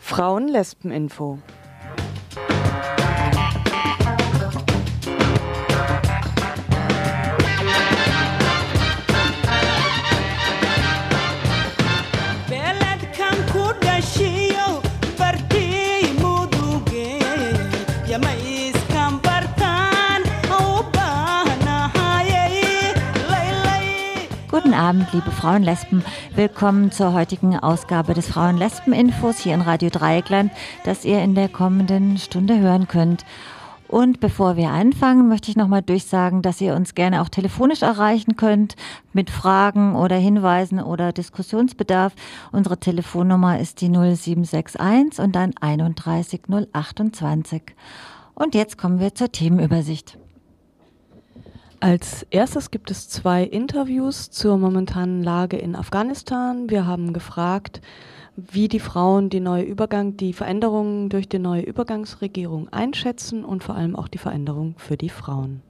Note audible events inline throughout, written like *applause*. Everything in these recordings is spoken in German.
Frauen-Lesben-Info. Abend, liebe Frauenlesben. Willkommen zur heutigen Ausgabe des Frauenlesben-Infos hier in Radio Dreieckland, das ihr in der kommenden Stunde hören könnt. Und bevor wir anfangen, möchte ich nochmal durchsagen, dass ihr uns gerne auch telefonisch erreichen könnt mit Fragen oder Hinweisen oder Diskussionsbedarf. Unsere Telefonnummer ist die 0761 und dann 31028. Und jetzt kommen wir zur Themenübersicht. Als erstes gibt es zwei Interviews zur momentanen Lage in Afghanistan. Wir haben gefragt, wie die Frauen die neue Übergang, die Veränderungen durch die neue Übergangsregierung einschätzen und vor allem auch die Veränderung für die Frauen.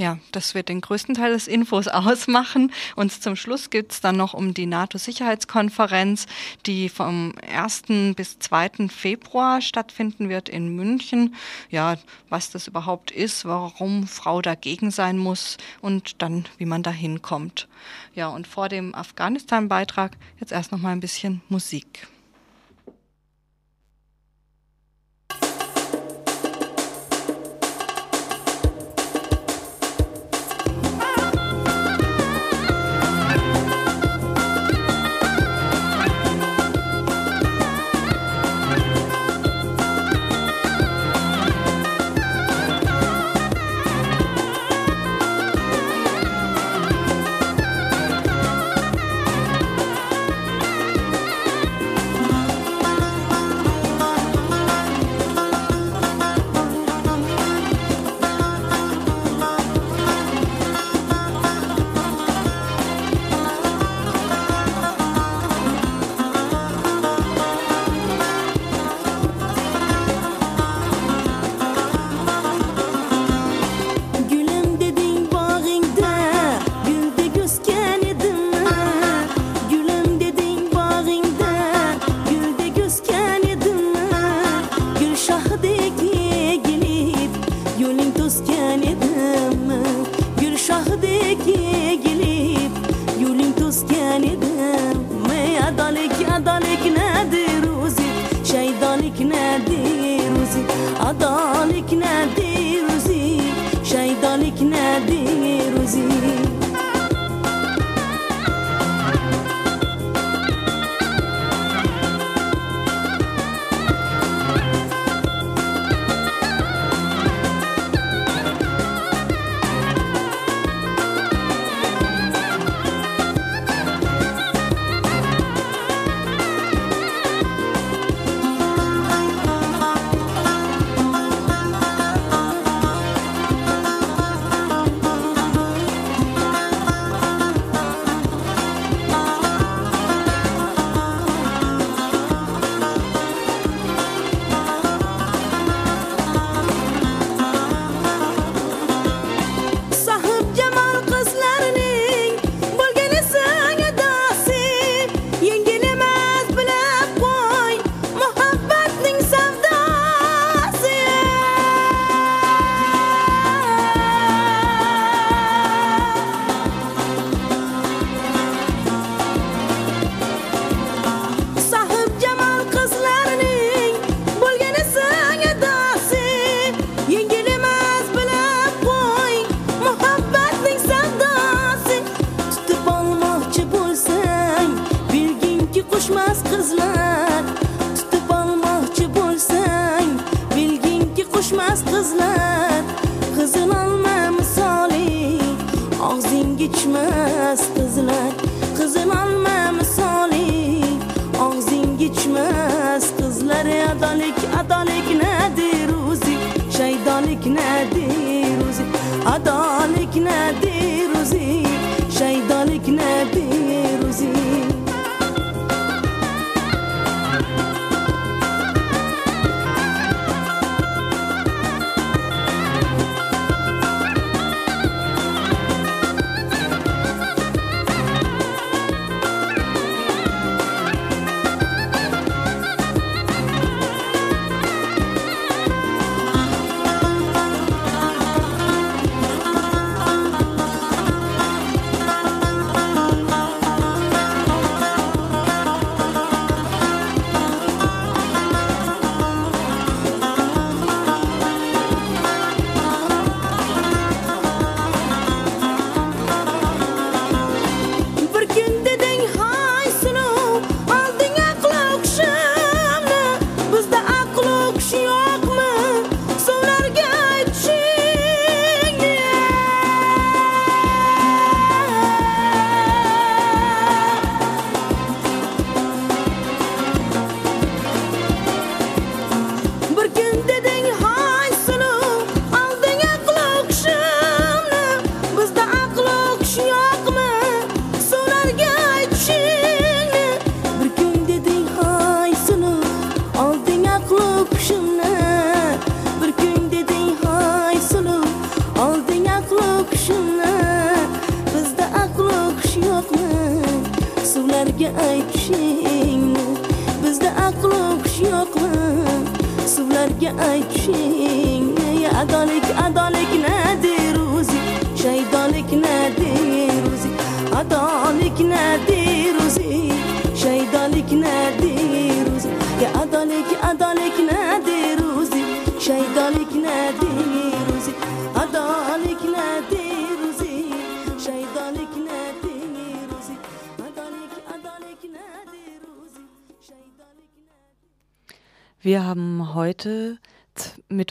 Ja, das wird den größten Teil des Infos *laughs* ausmachen. Und zum Schluss geht es dann noch um die NATO-Sicherheitskonferenz, die vom 1. bis 2. Februar stattfinden wird in München. Ja, was das überhaupt ist, warum Frau dagegen sein muss und dann, wie man da hinkommt. Ja, und vor dem Afghanistan-Beitrag jetzt erst noch mal ein bisschen Musik.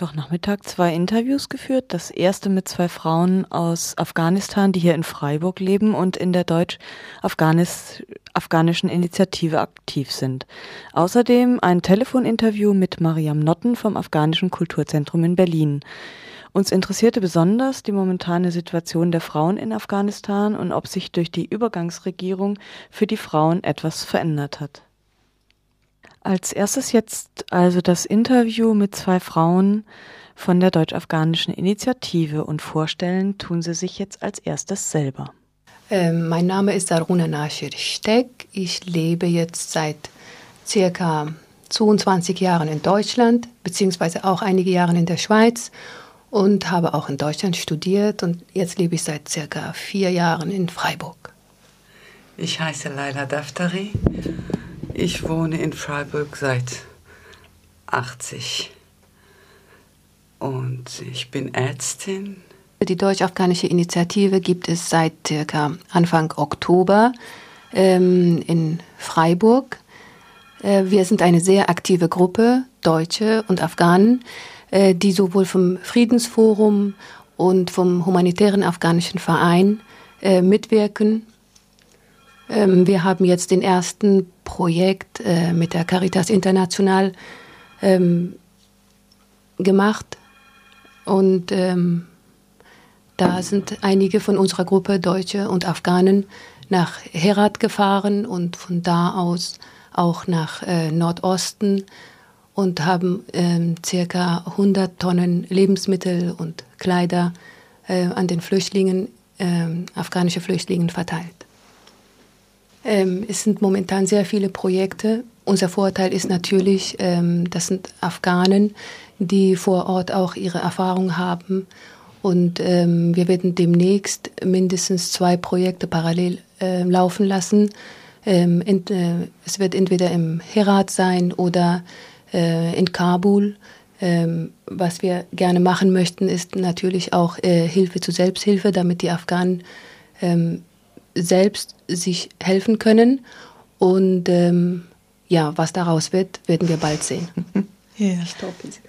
Mittwochnachmittag zwei Interviews geführt. Das erste mit zwei Frauen aus Afghanistan, die hier in Freiburg leben und in der deutsch-afghanischen Initiative aktiv sind. Außerdem ein Telefoninterview mit Mariam Notten vom Afghanischen Kulturzentrum in Berlin. Uns interessierte besonders die momentane Situation der Frauen in Afghanistan und ob sich durch die Übergangsregierung für die Frauen etwas verändert hat. Als erstes jetzt also das Interview mit zwei Frauen von der deutsch-afghanischen Initiative und vorstellen tun sie sich jetzt als erstes selber. Ähm, mein Name ist Aruna Nashir Steck. Ich lebe jetzt seit circa 22 Jahren in Deutschland, beziehungsweise auch einige Jahre in der Schweiz und habe auch in Deutschland studiert und jetzt lebe ich seit circa vier Jahren in Freiburg. Ich heiße Laila Daftari. Ich wohne in Freiburg seit 80 und ich bin Ärztin. Die Deutsch-Afghanische Initiative gibt es seit circa Anfang Oktober ähm, in Freiburg. Äh, wir sind eine sehr aktive Gruppe, Deutsche und Afghanen, äh, die sowohl vom Friedensforum und vom Humanitären Afghanischen Verein äh, mitwirken. Ähm, wir haben jetzt den ersten Projekt äh, mit der Caritas International ähm, gemacht und ähm, da sind einige von unserer Gruppe, Deutsche und Afghanen, nach Herat gefahren und von da aus auch nach äh, Nordosten und haben ähm, circa 100 Tonnen Lebensmittel und Kleider äh, an den Flüchtlingen, äh, afghanische Flüchtlingen verteilt. Ähm, es sind momentan sehr viele Projekte. Unser Vorteil ist natürlich, ähm, das sind Afghanen, die vor Ort auch ihre Erfahrung haben. Und ähm, wir werden demnächst mindestens zwei Projekte parallel äh, laufen lassen. Ähm, in, äh, es wird entweder im Herat sein oder äh, in Kabul. Ähm, was wir gerne machen möchten, ist natürlich auch äh, Hilfe zur Selbsthilfe, damit die Afghanen ähm, selbst sich helfen können. Und ähm, ja, was daraus wird, werden wir bald sehen. *laughs* Ja. Sie das.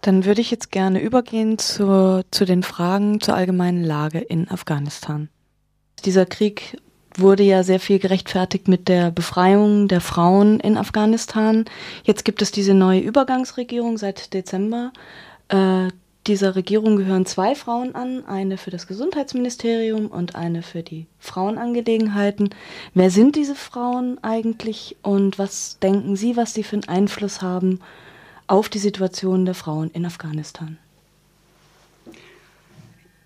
Dann würde ich jetzt gerne übergehen zur, zu den Fragen zur allgemeinen Lage in Afghanistan. Dieser Krieg wurde ja sehr viel gerechtfertigt mit der Befreiung der Frauen in Afghanistan. Jetzt gibt es diese neue Übergangsregierung seit Dezember. Äh, dieser Regierung gehören zwei Frauen an, eine für das Gesundheitsministerium und eine für die Frauenangelegenheiten. Wer sind diese Frauen eigentlich und was denken Sie, was sie für einen Einfluss haben auf die Situation der Frauen in Afghanistan?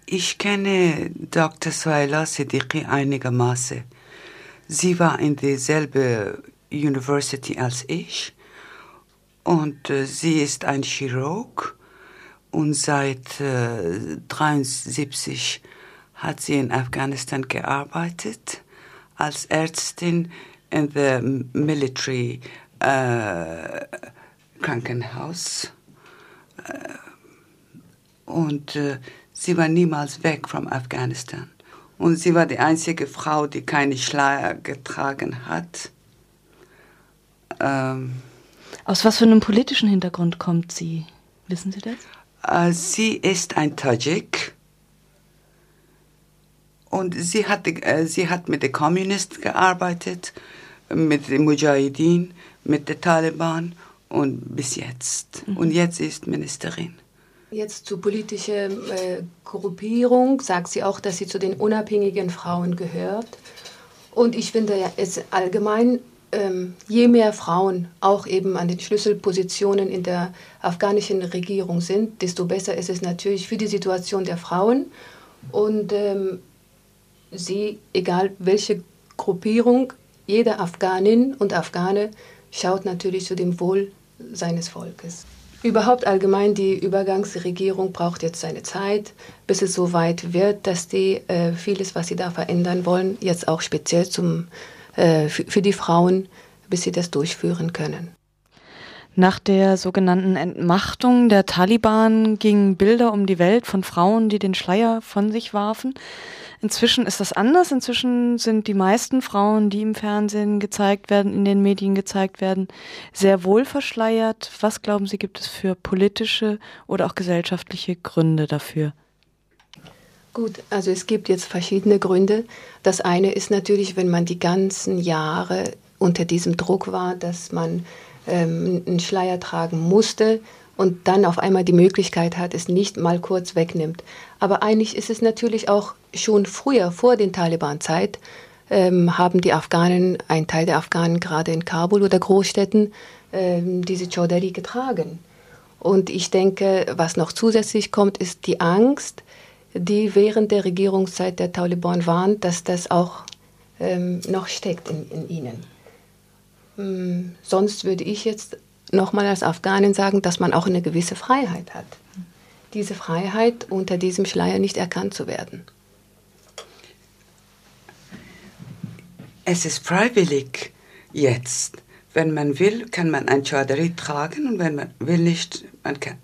Ich kenne Dr. Suhaila Siddiqui einigermaßen. Sie war in derselben University als ich und äh, sie ist ein Chirurg und seit äh, 73 hat sie in Afghanistan gearbeitet als Ärztin in the military äh, Krankenhaus äh, und äh, sie war niemals weg von Afghanistan und sie war die einzige Frau, die keine Schleier getragen hat. Ähm, Aus was für einem politischen Hintergrund kommt sie? Wissen Sie das? Äh, sie ist ein Tajik und sie hat, äh, sie hat mit den Kommunisten gearbeitet, mit den Mujahideen, mit den Taliban und bis jetzt. Mhm. Und jetzt ist Ministerin. Jetzt zur politischen äh, Gruppierung sagt sie auch, dass sie zu den unabhängigen Frauen gehört. Und ich finde, es allgemein ähm, je mehr Frauen auch eben an den Schlüsselpositionen in der afghanischen Regierung sind, desto besser ist es natürlich für die Situation der Frauen. Und ähm, sie, egal welche Gruppierung, jede Afghanin und Afghane schaut natürlich zu dem Wohl seines Volkes. Überhaupt allgemein, die Übergangsregierung braucht jetzt seine Zeit, bis es so weit wird, dass die äh, vieles, was sie da verändern wollen, jetzt auch speziell zum, äh, für die Frauen, bis sie das durchführen können. Nach der sogenannten Entmachtung der Taliban gingen Bilder um die Welt von Frauen, die den Schleier von sich warfen. Inzwischen ist das anders. Inzwischen sind die meisten Frauen, die im Fernsehen gezeigt werden, in den Medien gezeigt werden, sehr wohl verschleiert. Was glauben Sie, gibt es für politische oder auch gesellschaftliche Gründe dafür? Gut, also es gibt jetzt verschiedene Gründe. Das eine ist natürlich, wenn man die ganzen Jahre unter diesem Druck war, dass man ähm, einen Schleier tragen musste, und dann auf einmal die Möglichkeit hat, es nicht mal kurz wegnimmt. Aber eigentlich ist es natürlich auch schon früher, vor den Taliban-Zeit, ähm, haben die Afghanen, ein Teil der Afghanen gerade in Kabul oder Großstädten, ähm, diese Chaudhary getragen. Und ich denke, was noch zusätzlich kommt, ist die Angst, die während der Regierungszeit der Taliban waren, dass das auch ähm, noch steckt in, in ihnen. Hm, sonst würde ich jetzt nochmal als Afghanin sagen, dass man auch eine gewisse Freiheit hat. Diese Freiheit, unter diesem Schleier nicht erkannt zu werden. Es ist freiwillig jetzt. Wenn man will, kann man ein Chadari tragen und wenn man will nicht, man kann.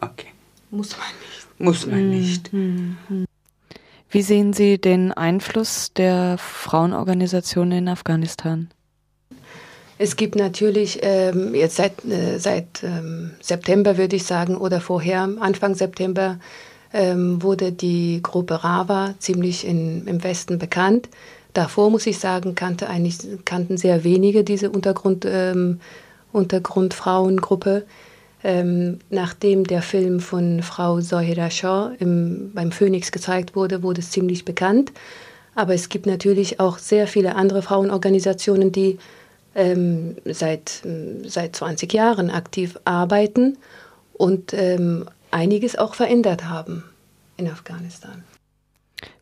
Okay. Muss man nicht. Muss man nicht. Wie sehen Sie den Einfluss der Frauenorganisationen in Afghanistan? Es gibt natürlich ähm, jetzt seit, äh, seit ähm, September, würde ich sagen, oder vorher, Anfang September, ähm, wurde die Gruppe Rava ziemlich in, im Westen bekannt. Davor, muss ich sagen, kannte eigentlich, kannten sehr wenige diese Untergrund, ähm, Untergrundfrauengruppe. Ähm, nachdem der Film von Frau Zohira Shah im, beim Phoenix gezeigt wurde, wurde es ziemlich bekannt. Aber es gibt natürlich auch sehr viele andere Frauenorganisationen, die ähm, seit, seit 20 Jahren aktiv arbeiten und ähm, einiges auch verändert haben in Afghanistan.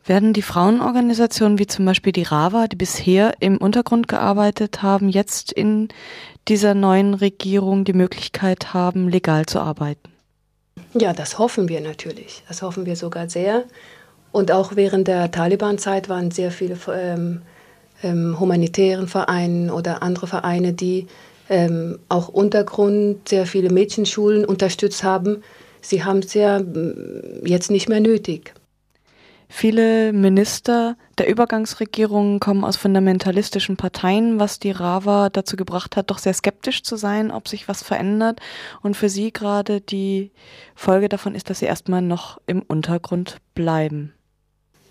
Werden die Frauenorganisationen wie zum Beispiel die RAVA, die bisher im Untergrund gearbeitet haben, jetzt in dieser neuen Regierung die Möglichkeit haben, legal zu arbeiten? Ja, das hoffen wir natürlich. Das hoffen wir sogar sehr. Und auch während der Taliban-Zeit waren sehr viele ähm, ähm, humanitären Vereinen oder andere Vereine, die ähm, auch Untergrund sehr viele Mädchenschulen unterstützt haben. Sie haben es ja mm, jetzt nicht mehr nötig. Viele Minister der Übergangsregierung kommen aus fundamentalistischen Parteien, was die Rava dazu gebracht hat, doch sehr skeptisch zu sein, ob sich was verändert. Und für sie gerade die Folge davon ist, dass sie erstmal noch im Untergrund bleiben.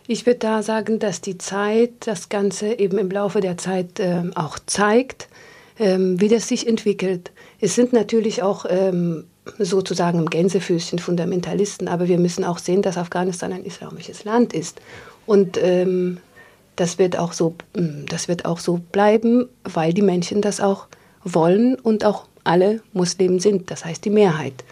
Ich würde da sagen, dass die Zeit das Ganze eben im Laufe der Zeit äh, auch zeigt, ähm, wie das sich entwickelt. Es sind natürlich auch ähm, sozusagen im Gänsefüßchen Fundamentalisten, aber wir müssen auch sehen, dass Afghanistan ein islamisches Land ist. Und ähm, das, wird auch so, mm, das wird auch so bleiben, weil die Menschen das auch wollen und auch alle Muslimen sind, das heißt die Mehrheit.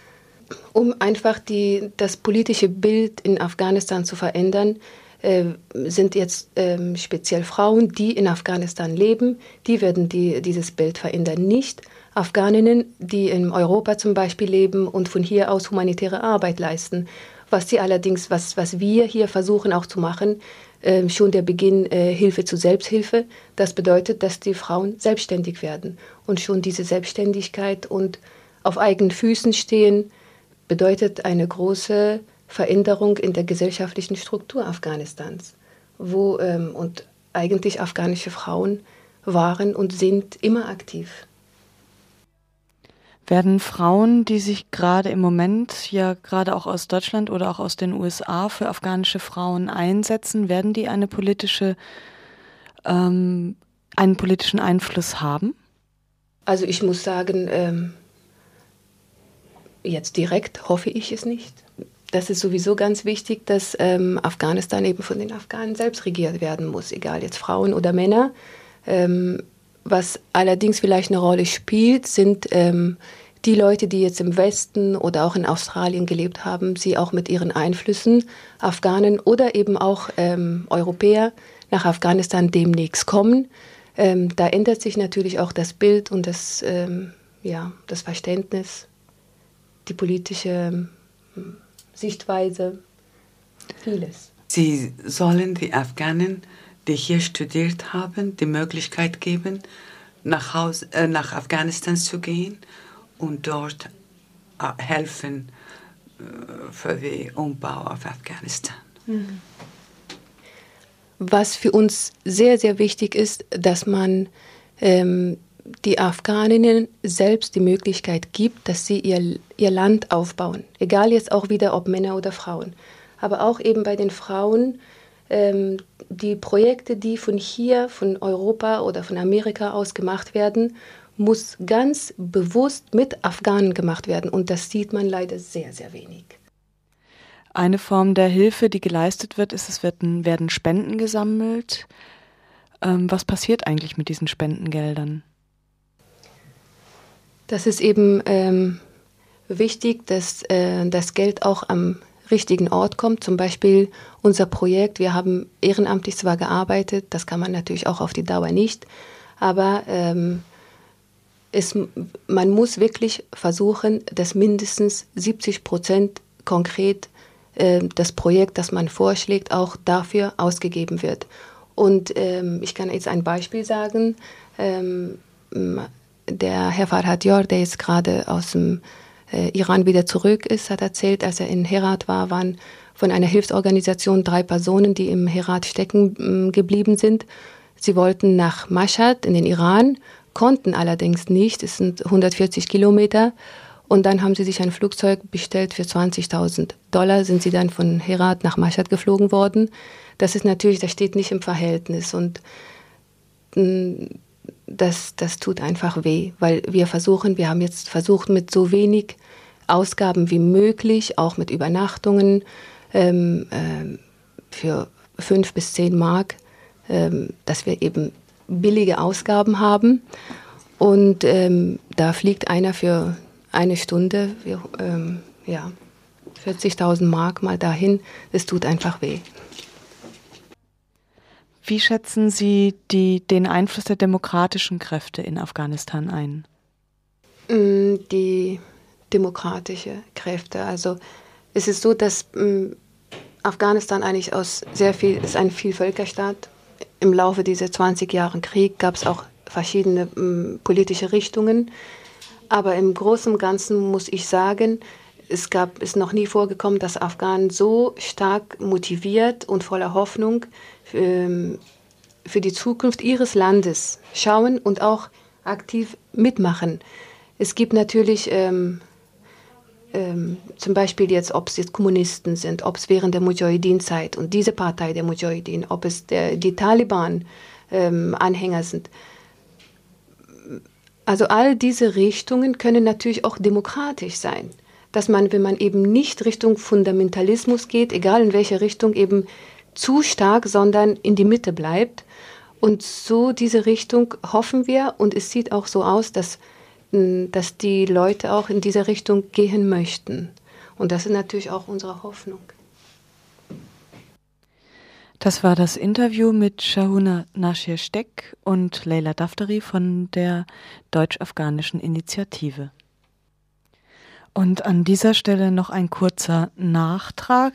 Um einfach die, das politische Bild in Afghanistan zu verändern, äh, sind jetzt ähm, speziell Frauen, die in Afghanistan leben, die werden die, dieses Bild verändern. Nicht Afghaninnen, die in Europa zum Beispiel leben und von hier aus humanitäre Arbeit leisten. Was sie allerdings, was, was wir hier versuchen auch zu machen, äh, schon der Beginn äh, Hilfe zu Selbsthilfe. Das bedeutet, dass die Frauen selbstständig werden. Und schon diese Selbstständigkeit und auf eigenen Füßen stehen, bedeutet eine große Veränderung in der gesellschaftlichen Struktur Afghanistans, wo ähm, und eigentlich afghanische Frauen waren und sind immer aktiv. Werden Frauen, die sich gerade im Moment ja gerade auch aus Deutschland oder auch aus den USA für afghanische Frauen einsetzen, werden die eine politische, ähm, einen politischen Einfluss haben? Also ich muss sagen, ähm, jetzt direkt hoffe ich es nicht das ist sowieso ganz wichtig, dass ähm, Afghanistan eben von den Afghanen selbst regiert werden muss, egal jetzt Frauen oder Männer. Ähm, was allerdings vielleicht eine Rolle spielt, sind ähm, die Leute, die jetzt im Westen oder auch in Australien gelebt haben, sie auch mit ihren Einflüssen, Afghanen oder eben auch ähm, Europäer nach Afghanistan demnächst kommen. Ähm, da ändert sich natürlich auch das Bild und das, ähm, ja, das Verständnis, die politische hm, Sichtweise, vieles. Sie sollen die Afghanen, die hier studiert haben, die Möglichkeit geben, nach, Haus, äh, nach Afghanistan zu gehen und dort äh, helfen äh, für den Umbau auf Afghanistan. Mhm. Was für uns sehr, sehr wichtig ist, dass man ähm, die Afghaninnen selbst die Möglichkeit gibt, dass sie ihr, ihr Land aufbauen. Egal jetzt auch wieder, ob Männer oder Frauen. Aber auch eben bei den Frauen, ähm, die Projekte, die von hier, von Europa oder von Amerika aus gemacht werden, muss ganz bewusst mit Afghanen gemacht werden. Und das sieht man leider sehr, sehr wenig. Eine Form der Hilfe, die geleistet wird, ist, es werden, werden Spenden gesammelt. Ähm, was passiert eigentlich mit diesen Spendengeldern? Das ist eben ähm, wichtig, dass äh, das Geld auch am richtigen Ort kommt. Zum Beispiel unser Projekt, wir haben ehrenamtlich zwar gearbeitet, das kann man natürlich auch auf die Dauer nicht, aber ähm, es, man muss wirklich versuchen, dass mindestens 70 Prozent konkret äh, das Projekt, das man vorschlägt, auch dafür ausgegeben wird. Und ähm, ich kann jetzt ein Beispiel sagen. Ähm, der Herr Farhad Yor, der jetzt gerade aus dem äh, Iran wieder zurück ist, hat erzählt, als er in Herat war, waren von einer Hilfsorganisation drei Personen, die im Herat stecken geblieben sind. Sie wollten nach Mashhad in den Iran, konnten allerdings nicht. Es sind 140 Kilometer. Und dann haben sie sich ein Flugzeug bestellt für 20.000 Dollar, sind sie dann von Herat nach Mashhad geflogen worden. Das ist natürlich, das steht nicht im Verhältnis und mm, das, das tut einfach weh, weil wir versuchen, wir haben jetzt versucht mit so wenig Ausgaben wie möglich, auch mit Übernachtungen ähm, äh, für fünf bis zehn Mark, ähm, dass wir eben billige Ausgaben haben. Und ähm, da fliegt einer für eine Stunde, ähm, ja, 40.000 Mark mal dahin, es tut einfach weh. Wie schätzen Sie die, den Einfluss der demokratischen Kräfte in Afghanistan ein? Mm, die demokratische Kräfte. Also es ist so, dass ähm, Afghanistan eigentlich aus sehr viel, ist ein Vielvölkerstaat. Im Laufe dieser 20 Jahre Krieg gab es auch verschiedene ähm, politische Richtungen. Aber im Großen und Ganzen muss ich sagen, es gab, ist noch nie vorgekommen, dass Afghanen so stark motiviert und voller Hoffnung für, ähm, für die Zukunft ihres Landes schauen und auch aktiv mitmachen. Es gibt natürlich ähm, ähm, zum Beispiel jetzt, ob es jetzt Kommunisten sind, ob es während der Mujahideen-Zeit und diese Partei der Mujahideen, ob es der, die Taliban-Anhänger ähm, sind. Also all diese Richtungen können natürlich auch demokratisch sein. Dass man, wenn man eben nicht Richtung Fundamentalismus geht, egal in welche Richtung, eben zu stark, sondern in die Mitte bleibt. Und so diese Richtung hoffen wir und es sieht auch so aus, dass, dass die Leute auch in diese Richtung gehen möchten. Und das ist natürlich auch unsere Hoffnung. Das war das Interview mit Shahuna Nashir Steck und Leila Daftari von der Deutsch-Afghanischen Initiative. Und an dieser Stelle noch ein kurzer Nachtrag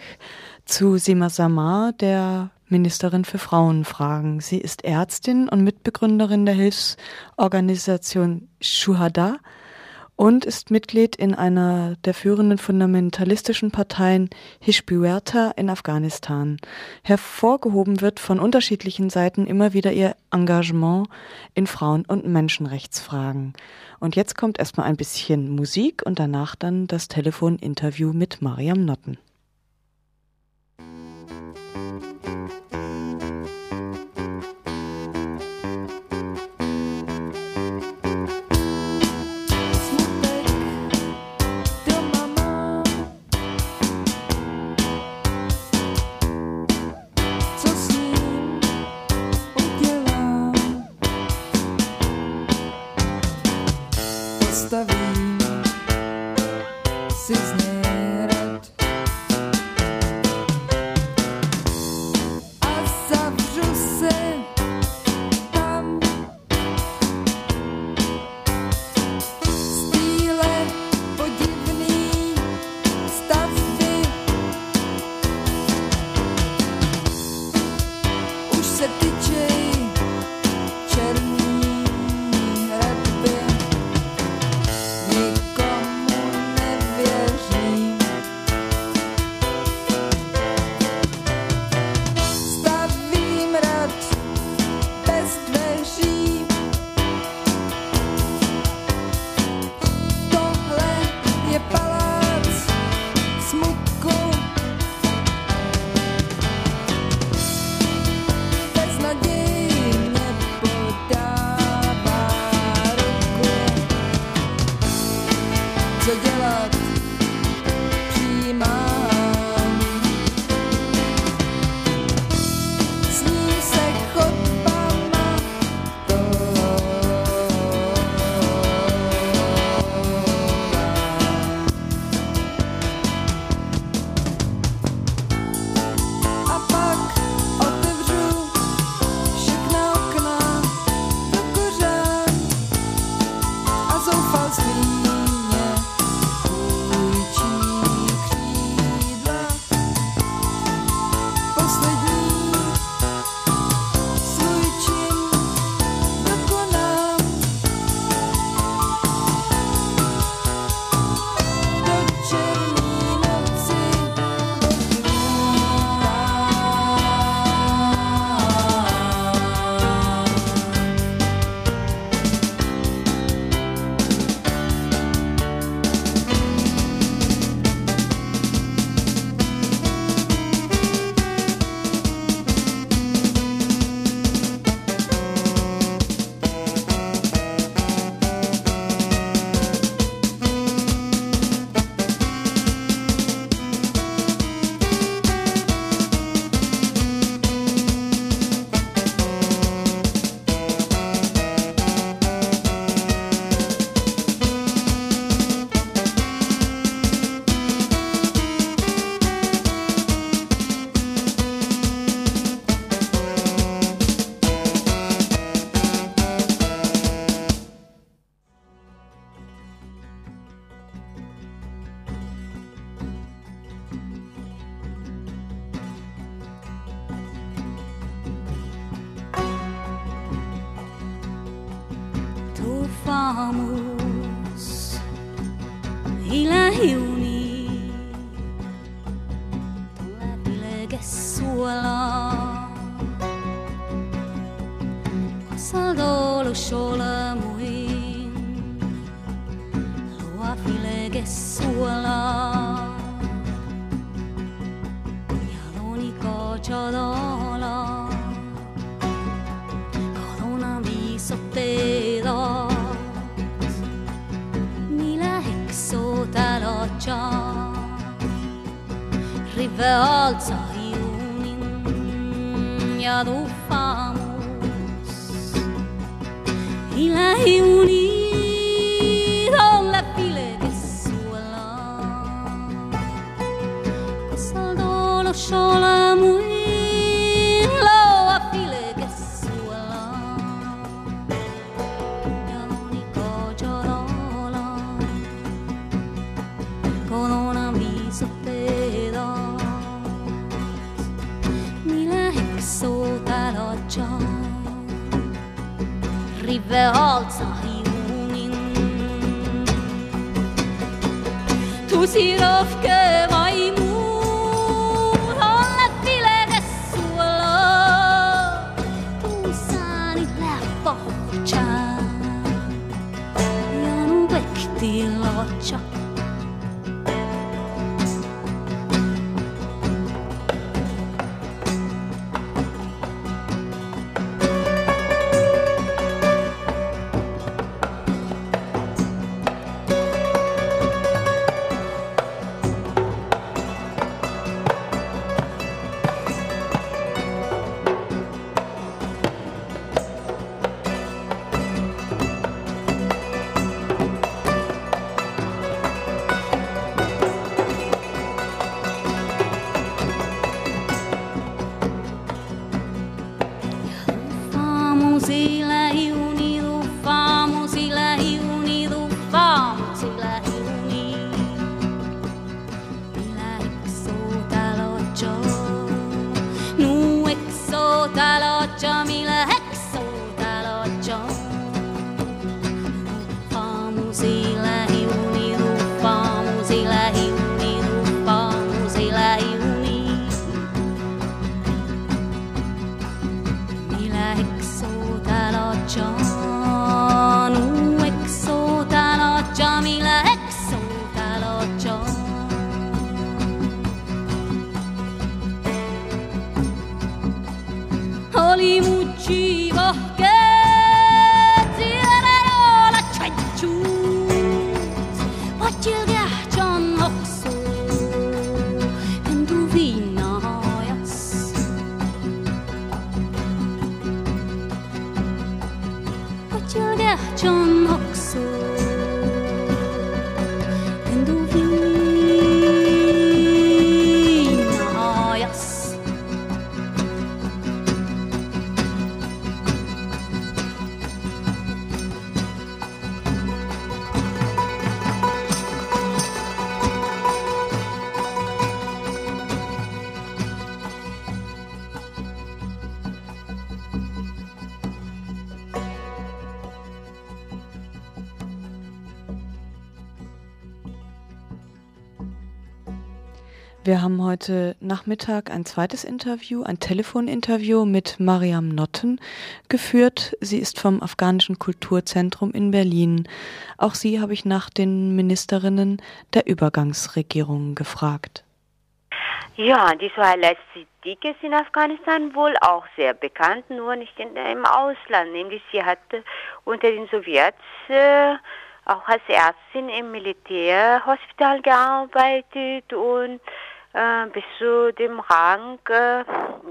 zu Sima Samar, der Ministerin für Frauenfragen. Sie ist Ärztin und Mitbegründerin der Hilfsorganisation Shuhada und ist Mitglied in einer der führenden fundamentalistischen Parteien Hishbiwerta in Afghanistan. Hervorgehoben wird von unterschiedlichen Seiten immer wieder ihr Engagement in Frauen- und Menschenrechtsfragen. Und jetzt kommt erstmal ein bisschen Musik und danach dann das Telefoninterview mit Mariam Notten. vamos y la ve I in un mia tu famos Wir haben heute Nachmittag ein zweites Interview, ein Telefoninterview mit Mariam Notten geführt. Sie ist vom Afghanischen Kulturzentrum in Berlin. Auch sie habe ich nach den Ministerinnen der Übergangsregierung gefragt. Ja, die Suhaila Siddiq ist in Afghanistan wohl auch sehr bekannt, nur nicht in, im Ausland. Nämlich sie hat unter den Sowjets äh, auch als Ärztin im Militärhospital gearbeitet und äh, bis zu dem Rang, äh,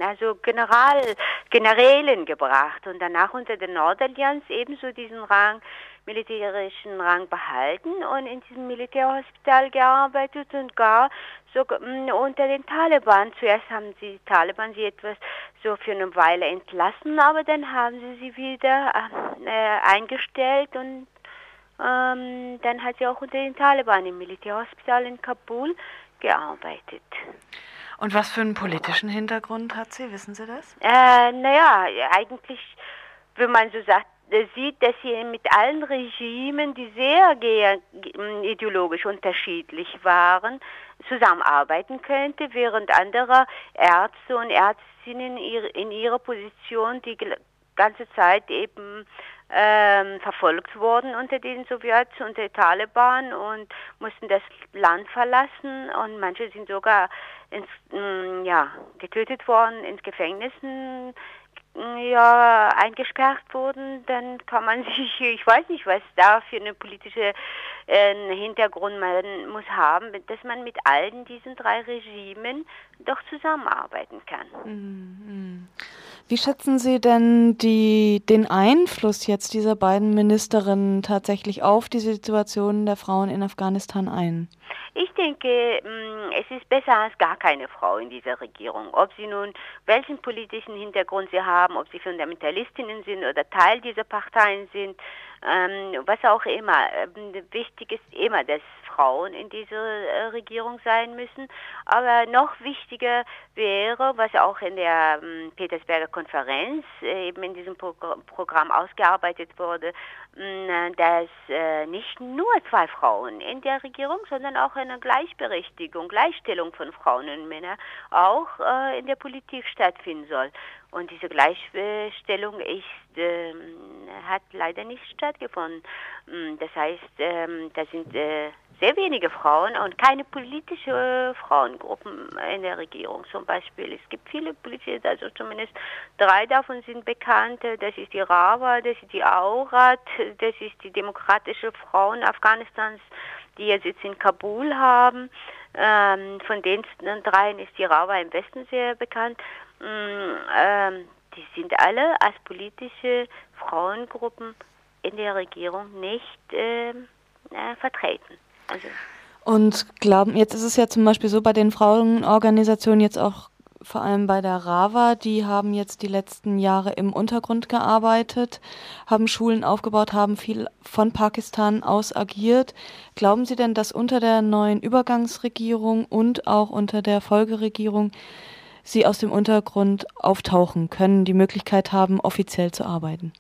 also General, Generälen gebracht und danach unter der Nordallianz ebenso diesen Rang, militärischen Rang behalten und in diesem Militärhospital gearbeitet und gar so mh, unter den Taliban. Zuerst haben die Taliban sie etwas so für eine Weile entlassen, aber dann haben sie sie wieder äh, eingestellt und ähm, dann hat sie auch unter den Taliban im Militärhospital in Kabul gearbeitet. Und was für einen politischen Hintergrund hat sie? Wissen Sie das? Äh, naja, eigentlich, wenn man so sagt, sieht, dass sie mit allen Regimen, die sehr ideologisch unterschiedlich waren, zusammenarbeiten könnte, während andere Ärzte und Ärztinnen in ihrer Position die ganze Zeit eben ähm, verfolgt wurden unter den Sowjets, unter den Taliban und mussten das Land verlassen. Und manche sind sogar ins, mm, ja, getötet worden, ins Gefängnissen ja, eingesperrt wurden, dann kann man *laughs* sich, ich weiß nicht, was da für eine politische äh, Hintergrund man muss haben, dass man mit allen diesen drei Regimen doch zusammenarbeiten kann. Mhm. Wie schätzen Sie denn die, den Einfluss jetzt dieser beiden Ministerinnen tatsächlich auf die Situation der Frauen in Afghanistan ein? Ich denke, mm, es ist besser als gar keine Frau in dieser Regierung. Ob sie nun welchen politischen Hintergrund sie haben, ob sie Fundamentalistinnen sind oder Teil dieser Parteien sind, ähm, was auch immer. Ähm, wichtig ist immer, dass Frauen in dieser äh, Regierung sein müssen. Aber noch wichtiger wäre, was auch in der ähm, Petersberger Konferenz äh, eben in diesem Pro Programm ausgearbeitet wurde, dass äh, nicht nur zwei Frauen in der Regierung, sondern auch eine Gleichberechtigung, Gleichstellung von Frauen und Männern auch in der Politik stattfinden soll. Und diese Gleichstellung ist, äh, hat leider nicht stattgefunden. Mm, das heißt, ähm, da sind äh, sehr wenige Frauen und keine politische äh, Frauengruppen in der Regierung zum Beispiel. Es gibt viele politische, also zumindest drei davon sind bekannt. Das ist die Rawa, das ist die Aurat, das ist die Demokratische Frauen Afghanistans, die jetzt in Kabul haben. Ähm, von den dreien ist die Rawa im Westen sehr bekannt. Mm, ähm, die sind alle als politische Frauengruppen in der Regierung nicht ähm, äh, vertreten. Also und glauben, jetzt ist es ja zum Beispiel so bei den Frauenorganisationen jetzt auch vor allem bei der RAVA, die haben jetzt die letzten Jahre im Untergrund gearbeitet, haben Schulen aufgebaut, haben viel von Pakistan aus agiert. Glauben Sie denn, dass unter der neuen Übergangsregierung und auch unter der Folgeregierung sie aus dem Untergrund auftauchen können, die Möglichkeit haben, offiziell zu arbeiten?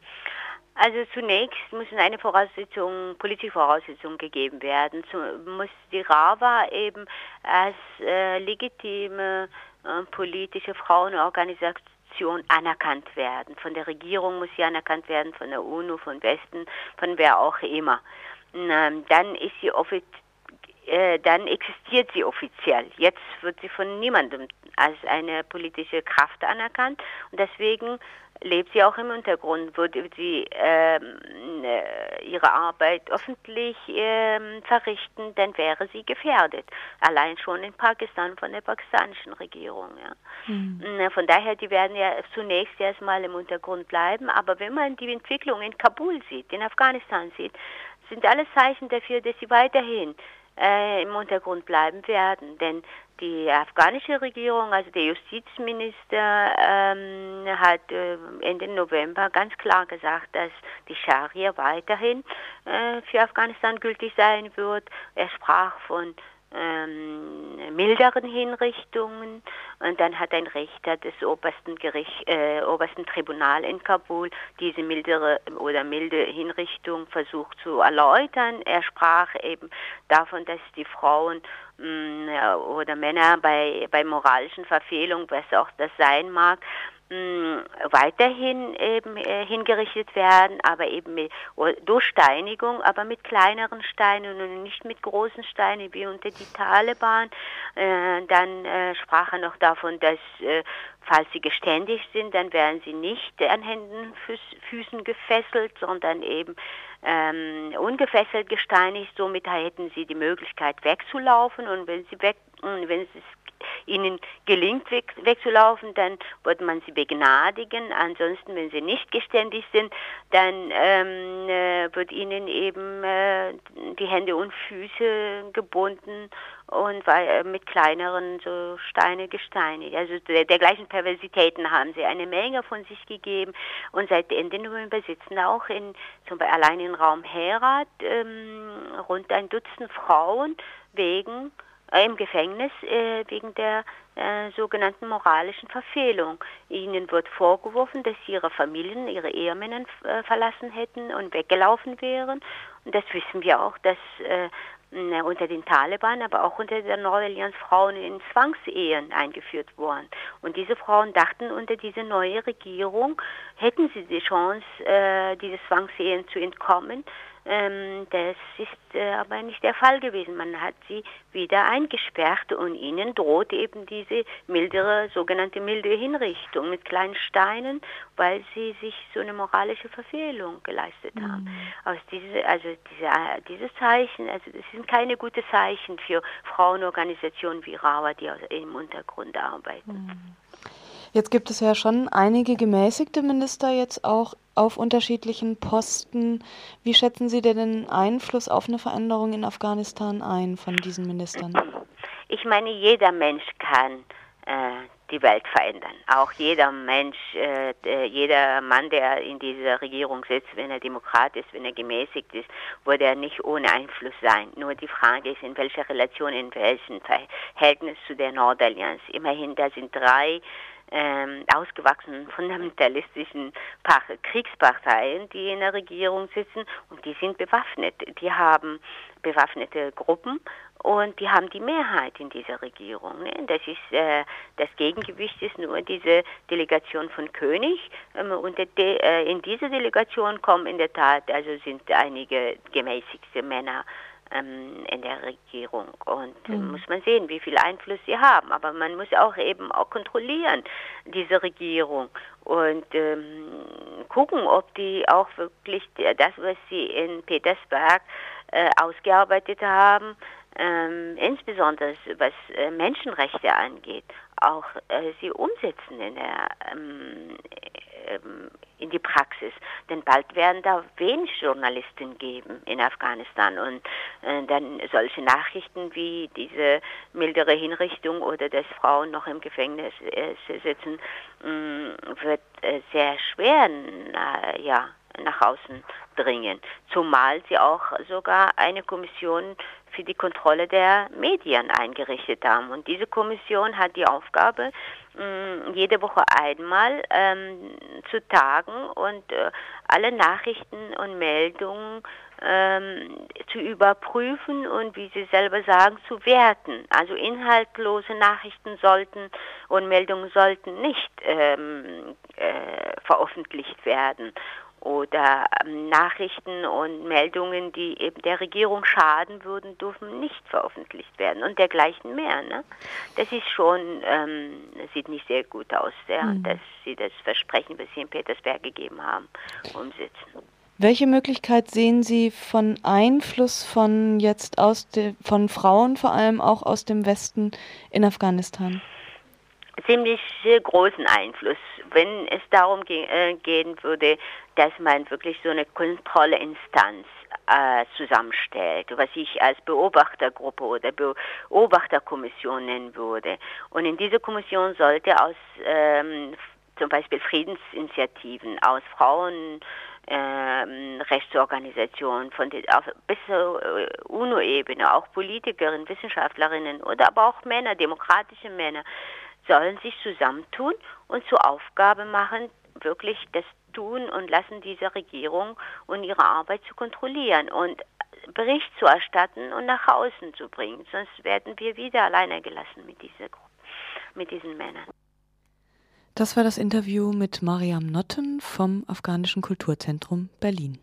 Also zunächst müssen eine Voraussetzung, politische Voraussetzungen gegeben werden. Zu, muss die RAWA eben als äh, legitime äh, politische Frauenorganisation anerkannt werden. Von der Regierung muss sie anerkannt werden, von der UNO, von Westen, von wer auch immer. Ähm, dann ist sie offiziell äh, dann existiert sie offiziell. Jetzt wird sie von niemandem als eine politische Kraft anerkannt und deswegen lebt sie auch im Untergrund. Würde sie ähm, äh, ihre Arbeit öffentlich ähm, verrichten, dann wäre sie gefährdet. Allein schon in Pakistan von der pakistanischen Regierung. Ja. Mhm. Von daher, die werden ja zunächst erstmal im Untergrund bleiben. Aber wenn man die Entwicklung in Kabul sieht, in Afghanistan sieht, sind alle Zeichen dafür, dass sie weiterhin äh, im Untergrund bleiben werden. Denn die afghanische Regierung, also der Justizminister, ähm, hat äh, Ende November ganz klar gesagt, dass die Scharia weiterhin äh, für Afghanistan gültig sein wird. Er sprach von ähm, milderen Hinrichtungen und dann hat ein Richter des obersten Gericht, äh, obersten Tribunal in Kabul diese mildere oder milde Hinrichtung versucht zu erläutern. Er sprach eben davon, dass die Frauen mh, mm, oder Männer bei, bei moralischen Verfehlungen, was auch das sein mag, weiterhin eben äh, hingerichtet werden, aber eben mit, durch Steinigung, aber mit kleineren Steinen und nicht mit großen Steinen wie unter die Taliban. Äh, dann äh, sprach er noch davon, dass äh, falls sie geständig sind, dann werden sie nicht an Händen, Füß, Füßen gefesselt, sondern eben ähm, ungefesselt gesteinigt. Somit hätten sie die Möglichkeit wegzulaufen und wenn sie weg, wenn es ihnen gelingt, weg, wegzulaufen, dann wird man sie begnadigen. Ansonsten, wenn sie nicht geständig sind, dann ähm, äh, wird ihnen eben äh, die Hände und Füße gebunden und äh, mit kleineren so Steine gesteinigt. Also der, dergleichen Perversitäten haben sie eine Menge von sich gegeben und seit Ende November sitzen auch in, zum Beispiel allein im Raum Herat ähm, rund ein Dutzend Frauen wegen im Gefängnis äh, wegen der äh, sogenannten moralischen Verfehlung. Ihnen wird vorgeworfen, dass sie ihre Familien, ihre Ehemänner äh, verlassen hätten und weggelaufen wären. Und das wissen wir auch, dass äh, unter den Taliban, aber auch unter der Nordallianz Frauen in Zwangsehen eingeführt wurden. Und diese Frauen dachten, unter diese neue Regierung hätten sie die Chance, äh, diese Zwangsehen zu entkommen. Ähm, das ist äh, aber nicht der Fall gewesen. Man hat sie wieder eingesperrt und ihnen droht eben diese mildere, sogenannte milde Hinrichtung mit kleinen Steinen, weil sie sich so eine moralische Verfehlung geleistet haben. Mhm. Aus diese, also diese, äh, diese Zeichen, also das sind keine guten Zeichen für Frauenorganisationen wie Rawa, die im Untergrund arbeiten. Mhm. Jetzt gibt es ja schon einige gemäßigte Minister jetzt auch auf unterschiedlichen Posten. Wie schätzen Sie denn den Einfluss auf eine Veränderung in Afghanistan ein von diesen Ministern? Ich meine, jeder Mensch kann äh, die Welt verändern. Auch jeder Mensch, äh, jeder Mann, der in dieser Regierung sitzt, wenn er Demokrat ist, wenn er gemäßigt ist, würde er nicht ohne Einfluss sein. Nur die Frage ist, in welcher Relation, in welchem Verhältnis zu der Nordallianz. Immerhin, da sind drei ähm, ausgewachsenen fundamentalistischen Kriegsparteien, die in der Regierung sitzen und die sind bewaffnet. Die haben bewaffnete Gruppen und die haben die Mehrheit in dieser Regierung. Ne? Das ist äh, das Gegengewicht ist nur diese Delegation von König ähm, und de, äh, in diese Delegation kommen in der Tat also sind einige gemäßigte Männer ähm, in der Regierung. Und äh, mhm. muss man sehen, wie viel Einfluss sie haben. Aber man muss auch eben auch kontrollieren, diese Regierung. Und ähm, gucken, ob die auch wirklich das, was sie in Petersberg äh, ausgearbeitet haben, ähm, insbesondere was äh, Menschenrechte angeht, auch äh, sie umsetzen in der ähm, ähm, in die Praxis. Denn bald werden da wenig Journalisten geben in Afghanistan und äh, dann solche Nachrichten wie diese mildere Hinrichtung oder dass Frauen noch im Gefängnis äh, sitzen, äh, wird äh, sehr schwer na, ja, nach außen dringen. Zumal sie auch sogar eine Kommission für die Kontrolle der Medien eingerichtet haben. Und diese Kommission hat die Aufgabe, mm, jede Woche einmal ähm, zu tagen und äh, alle Nachrichten und Meldungen ähm, zu überprüfen und, wie Sie selber sagen, zu werten. Also inhaltlose Nachrichten sollten und Meldungen sollten nicht ähm, äh, veröffentlicht werden oder ähm, Nachrichten und Meldungen, die eben der Regierung schaden würden, dürfen nicht veröffentlicht werden und dergleichen mehr. Ne? Das ist schon, ähm, sieht nicht sehr gut aus, ja, mhm. dass sie das Versprechen, was sie in Petersberg gegeben haben, umsetzen. Welche Möglichkeit sehen Sie von Einfluss von jetzt aus de, von Frauen, vor allem auch aus dem Westen in Afghanistan? Ziemlich großen Einfluss, wenn es darum ge äh, gehen würde, dass man wirklich so eine Kontrollinstanz äh, zusammenstellt, was ich als Beobachtergruppe oder Beobachterkommission nennen würde. Und in dieser Kommission sollte aus ähm, zum Beispiel Friedensinitiativen, aus Frauen, ähm, Rechtsorganisationen, von den, auf, bis zur äh, UNO-Ebene, auch Politikerinnen, Wissenschaftlerinnen oder aber auch Männer, demokratische Männer, sollen sich zusammentun und zur Aufgabe machen, wirklich das tun und lassen dieser Regierung und ihre Arbeit zu kontrollieren und Bericht zu erstatten und nach außen zu bringen. Sonst werden wir wieder alleine gelassen mit dieser Gruppe, mit diesen Männern. Das war das Interview mit Mariam Notten vom Afghanischen Kulturzentrum Berlin.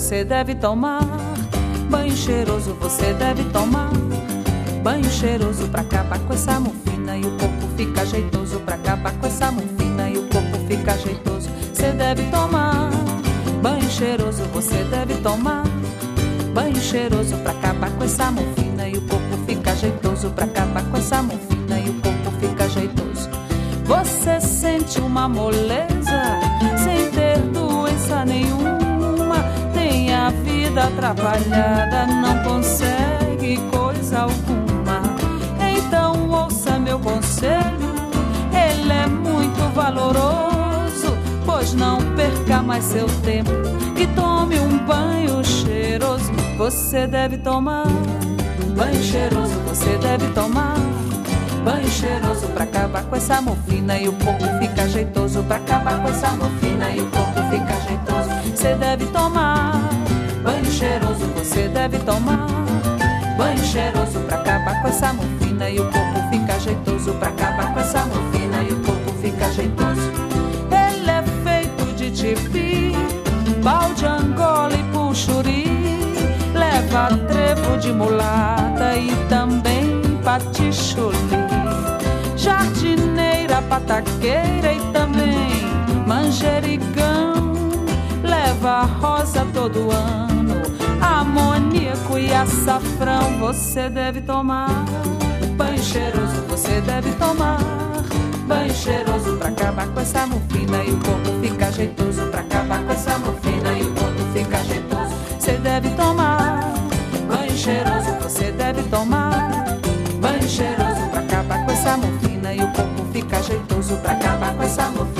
Você deve tomar. Banho cheiroso você deve tomar. Banho cheiroso pra acabar com essa mufina e o corpo fica jeitoso. Pra acabar com essa mufina e o corpo fica jeitoso. Você deve tomar. Banho cheiroso você deve tomar. Banho cheiroso pra acabar com essa mufina e o corpo fica jeitoso. Pra acabar com essa mufina e o corpo fica jeitoso. Você sente uma moleza sem ter doença nenhuma. Tem a vida atrapalhada, não consegue coisa alguma. Então ouça meu conselho, ele é muito valoroso. Pois não perca mais seu tempo e tome um banho cheiroso. Você deve tomar banho cheiroso, você deve tomar banho cheiroso pra acabar com essa morfina e o corpo fica jeitoso. Pra acabar com essa morfina e o corpo fica jeitoso. Você deve tomar banho cheiroso, você deve tomar banho cheiroso pra acabar com essa morfina e o corpo fica jeitoso. Pra acabar com essa morfina e o corpo fica jeitoso. Ele é feito de tipi, balde, angola e puxuri. Leva trevo de mulata e também patichuli pataqueira e também manjericão. Leva rosa todo ano, amoníaco e açafrão. Você deve tomar banho cheiroso, você deve tomar banho cheiroso pra acabar com essa morfina e o corpo fica jeitoso. Pra acabar com essa morfina e o corpo fica jeitoso. Você deve tomar banho cheiroso, você deve tomar banho cheiroso fica jeitoso pra acabar com essa mofina.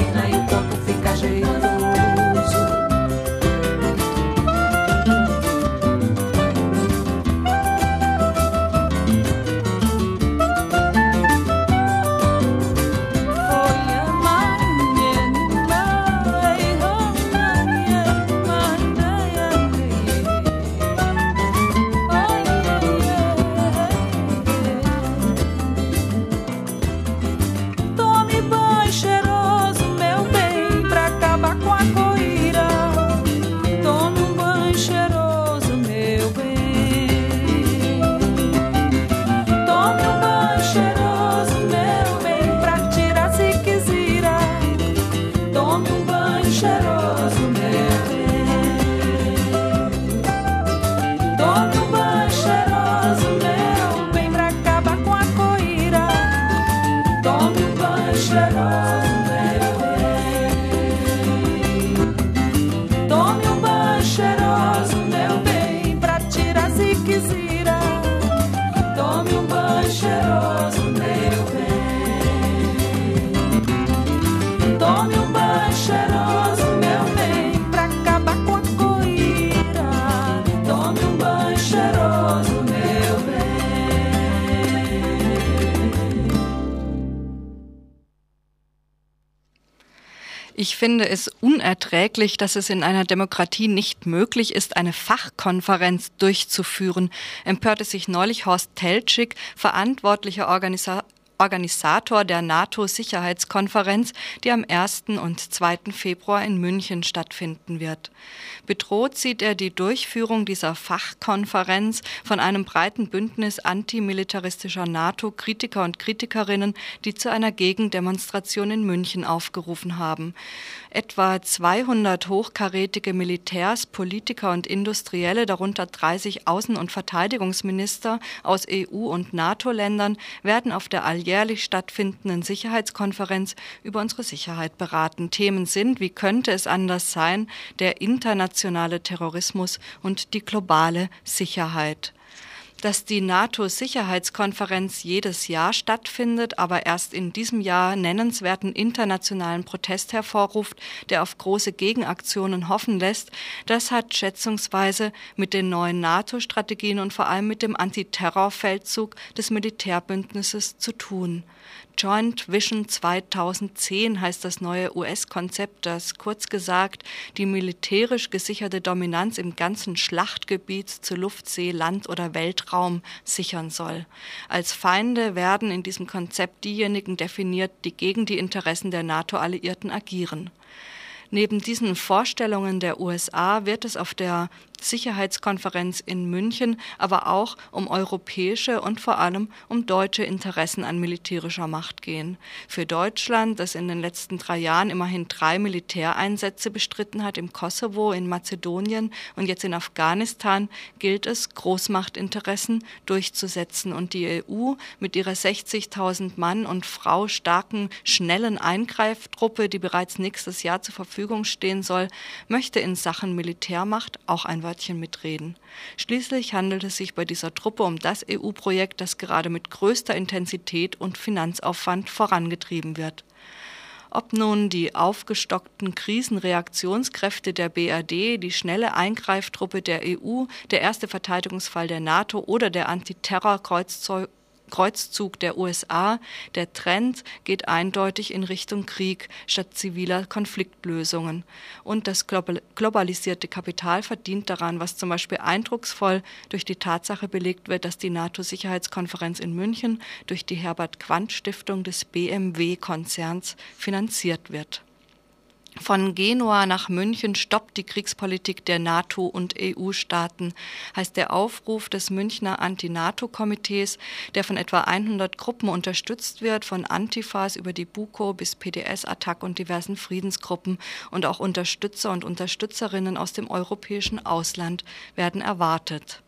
Finde es unerträglich, dass es in einer Demokratie nicht möglich ist, eine Fachkonferenz durchzuführen, empörte sich neulich Horst Teltschik, verantwortlicher Organisa Organisator der NATO-Sicherheitskonferenz, die am 1. und 2. Februar in München stattfinden wird. Bedroht sieht er die Durchführung dieser Fachkonferenz von einem breiten Bündnis antimilitaristischer NATO-Kritiker und Kritikerinnen, die zu einer Gegendemonstration in München aufgerufen haben. Etwa 200 hochkarätige Militärs, Politiker und Industrielle, darunter 30 Außen- und Verteidigungsminister aus EU- und NATO-Ländern, werden auf der alljährlich stattfindenden Sicherheitskonferenz über unsere Sicherheit beraten. Themen sind, wie könnte es anders sein, der internationale Terrorismus und die globale Sicherheit dass die NATO-Sicherheitskonferenz jedes Jahr stattfindet, aber erst in diesem Jahr nennenswerten internationalen Protest hervorruft, der auf große Gegenaktionen hoffen lässt, das hat schätzungsweise mit den neuen NATO-Strategien und vor allem mit dem Antiterrorfeldzug des Militärbündnisses zu tun. Joint Vision 2010 heißt das neue US-Konzept, das kurz gesagt die militärisch gesicherte Dominanz im ganzen Schlachtgebiet zu Luft, See, Land oder Weltraum sichern soll. Als Feinde werden in diesem Konzept diejenigen definiert, die gegen die Interessen der NATO-Alliierten agieren. Neben diesen Vorstellungen der USA wird es auf der Sicherheitskonferenz in München aber auch um europäische und vor allem um deutsche Interessen an militärischer Macht gehen. Für Deutschland, das in den letzten drei Jahren immerhin drei Militäreinsätze bestritten hat, im Kosovo, in Mazedonien und jetzt in Afghanistan, gilt es, Großmachtinteressen durchzusetzen und die EU mit ihrer 60.000 Mann und Frau starken, schnellen Eingreiftruppe, die bereits nächstes Jahr zur Verfügung stehen soll, möchte in Sachen Militärmacht auch ein Wörtchen mitreden. Schließlich handelt es sich bei dieser Truppe um das EU-Projekt, das gerade mit größter Intensität und Finanzaufwand vorangetrieben wird. Ob nun die aufgestockten Krisenreaktionskräfte der BRD, die schnelle Eingreiftruppe der EU, der erste Verteidigungsfall der NATO oder der Antiterrorkreuzzug Kreuzzug der USA, der Trend geht eindeutig in Richtung Krieg statt ziviler Konfliktlösungen. Und das globalisierte Kapital verdient daran, was zum Beispiel eindrucksvoll durch die Tatsache belegt wird, dass die NATO-Sicherheitskonferenz in München durch die Herbert Quandt Stiftung des BMW-Konzerns finanziert wird. Von Genua nach München stoppt die Kriegspolitik der NATO und EU-Staaten, heißt der Aufruf des Münchner Anti-NATO-Komitees, der von etwa 100 Gruppen unterstützt wird, von Antifas über die BUKO bis PDS-Attack und diversen Friedensgruppen und auch Unterstützer und Unterstützerinnen aus dem europäischen Ausland werden erwartet.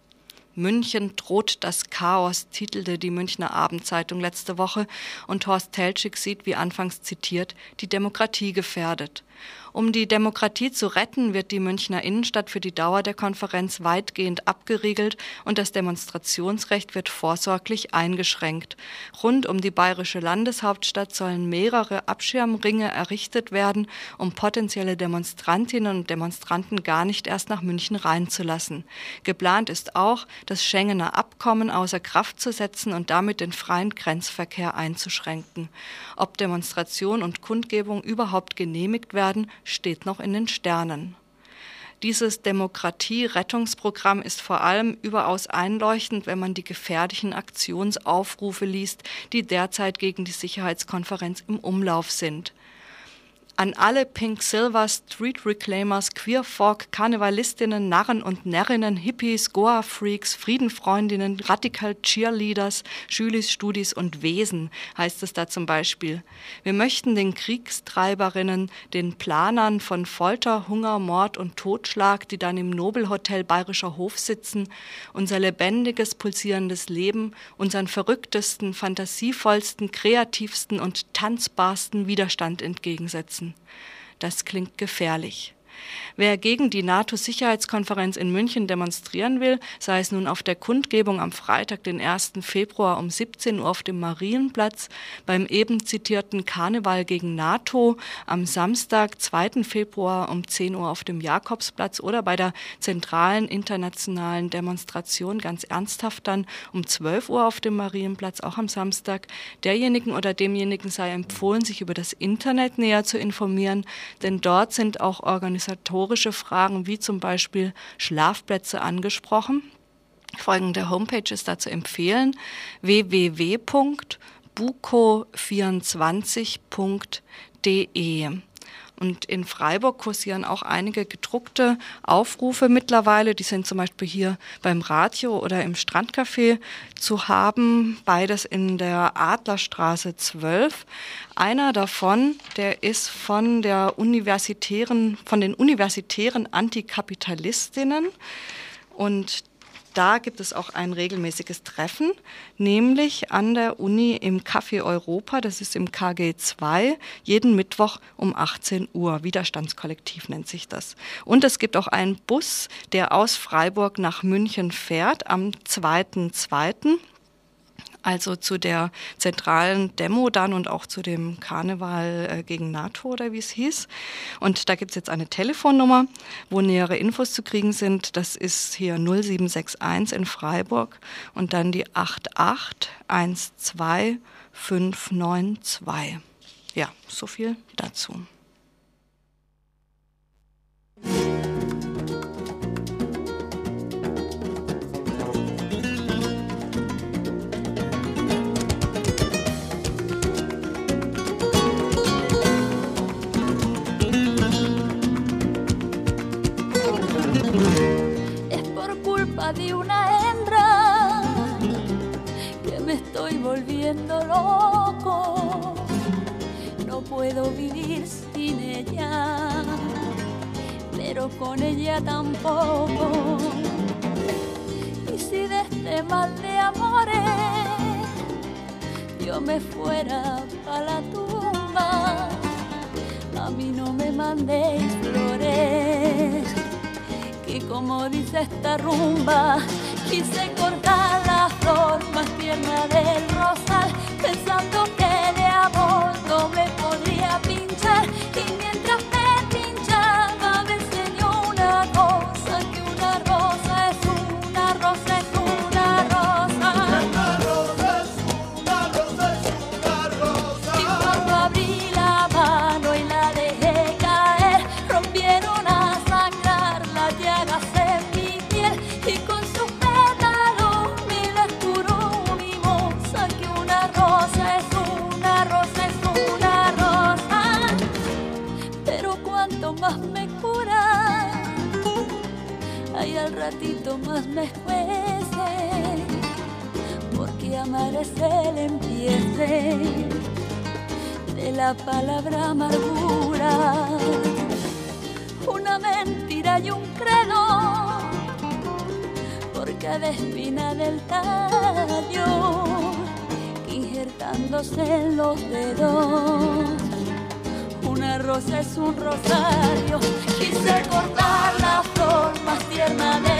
München droht das Chaos, titelte die Münchner Abendzeitung letzte Woche und Horst Teltschik sieht, wie anfangs zitiert, die Demokratie gefährdet. Um die Demokratie zu retten, wird die Münchner Innenstadt für die Dauer der Konferenz weitgehend abgeriegelt und das Demonstrationsrecht wird vorsorglich eingeschränkt. Rund um die bayerische Landeshauptstadt sollen mehrere Abschirmringe errichtet werden, um potenzielle Demonstrantinnen und Demonstranten gar nicht erst nach München reinzulassen. Geplant ist auch, das Schengener Abkommen außer Kraft zu setzen und damit den freien Grenzverkehr einzuschränken. Ob Demonstration und Kundgebung überhaupt genehmigt werden, steht noch in den Sternen. Dieses Demokratie-Rettungsprogramm ist vor allem überaus einleuchtend, wenn man die gefährlichen Aktionsaufrufe liest, die derzeit gegen die Sicherheitskonferenz im Umlauf sind an alle Pink Silver Street Reclaimers, Queer Folk, Karnevalistinnen, Narren und Närrinnen, Hippies, Goa Freaks, Friedenfreundinnen, Radical Cheerleaders, Schülis, Studis und Wesen, heißt es da zum Beispiel. Wir möchten den Kriegstreiberinnen, den Planern von Folter, Hunger, Mord und Totschlag, die dann im Nobelhotel Bayerischer Hof sitzen, unser lebendiges, pulsierendes Leben, unseren verrücktesten, fantasievollsten, kreativsten und tanzbarsten Widerstand entgegensetzen lassen. Das klingt gefährlich. Wer gegen die NATO-Sicherheitskonferenz in München demonstrieren will, sei es nun auf der Kundgebung am Freitag, den 1. Februar um 17 Uhr auf dem Marienplatz, beim eben zitierten Karneval gegen NATO am Samstag, 2. Februar um 10 Uhr auf dem Jakobsplatz oder bei der zentralen internationalen Demonstration ganz ernsthaft dann um 12 Uhr auf dem Marienplatz, auch am Samstag, derjenigen oder demjenigen sei empfohlen, sich über das Internet näher zu informieren, denn dort sind auch Organisationen organisatorische Fragen wie zum Beispiel Schlafplätze angesprochen. Folgende Homepage ist da zu empfehlen: www.buko24.de. Und in Freiburg kursieren auch einige gedruckte Aufrufe mittlerweile. Die sind zum Beispiel hier beim Radio oder im Strandcafé zu haben. Beides in der Adlerstraße 12. Einer davon, der ist von der universitären, von den universitären Antikapitalistinnen. Und da gibt es auch ein regelmäßiges Treffen, nämlich an der Uni im Café Europa, das ist im KG 2, jeden Mittwoch um 18 Uhr. Widerstandskollektiv nennt sich das. Und es gibt auch einen Bus, der aus Freiburg nach München fährt am 2.2 also zu der zentralen Demo dann und auch zu dem Karneval äh, gegen NATO oder wie es hieß. Und da gibt es jetzt eine Telefonnummer, wo nähere Infos zu kriegen sind. Das ist hier 0761 in Freiburg und dann die 8812592. Ja, so viel dazu. boca de una hembra, que me estoy volviendo loco, no puedo vivir sin ella, pero con ella tampoco. Y si de este mal de amores yo me fuera para la tumba, a mí no me mandéis flores como dice esta rumba, quise cortar la flor más tierna del rosal, pensando de la palabra amargura. Una mentira y un credo por cada espina del tallo injertándose en los dedos. Una rosa es un rosario, quise cortar la flor más tierna de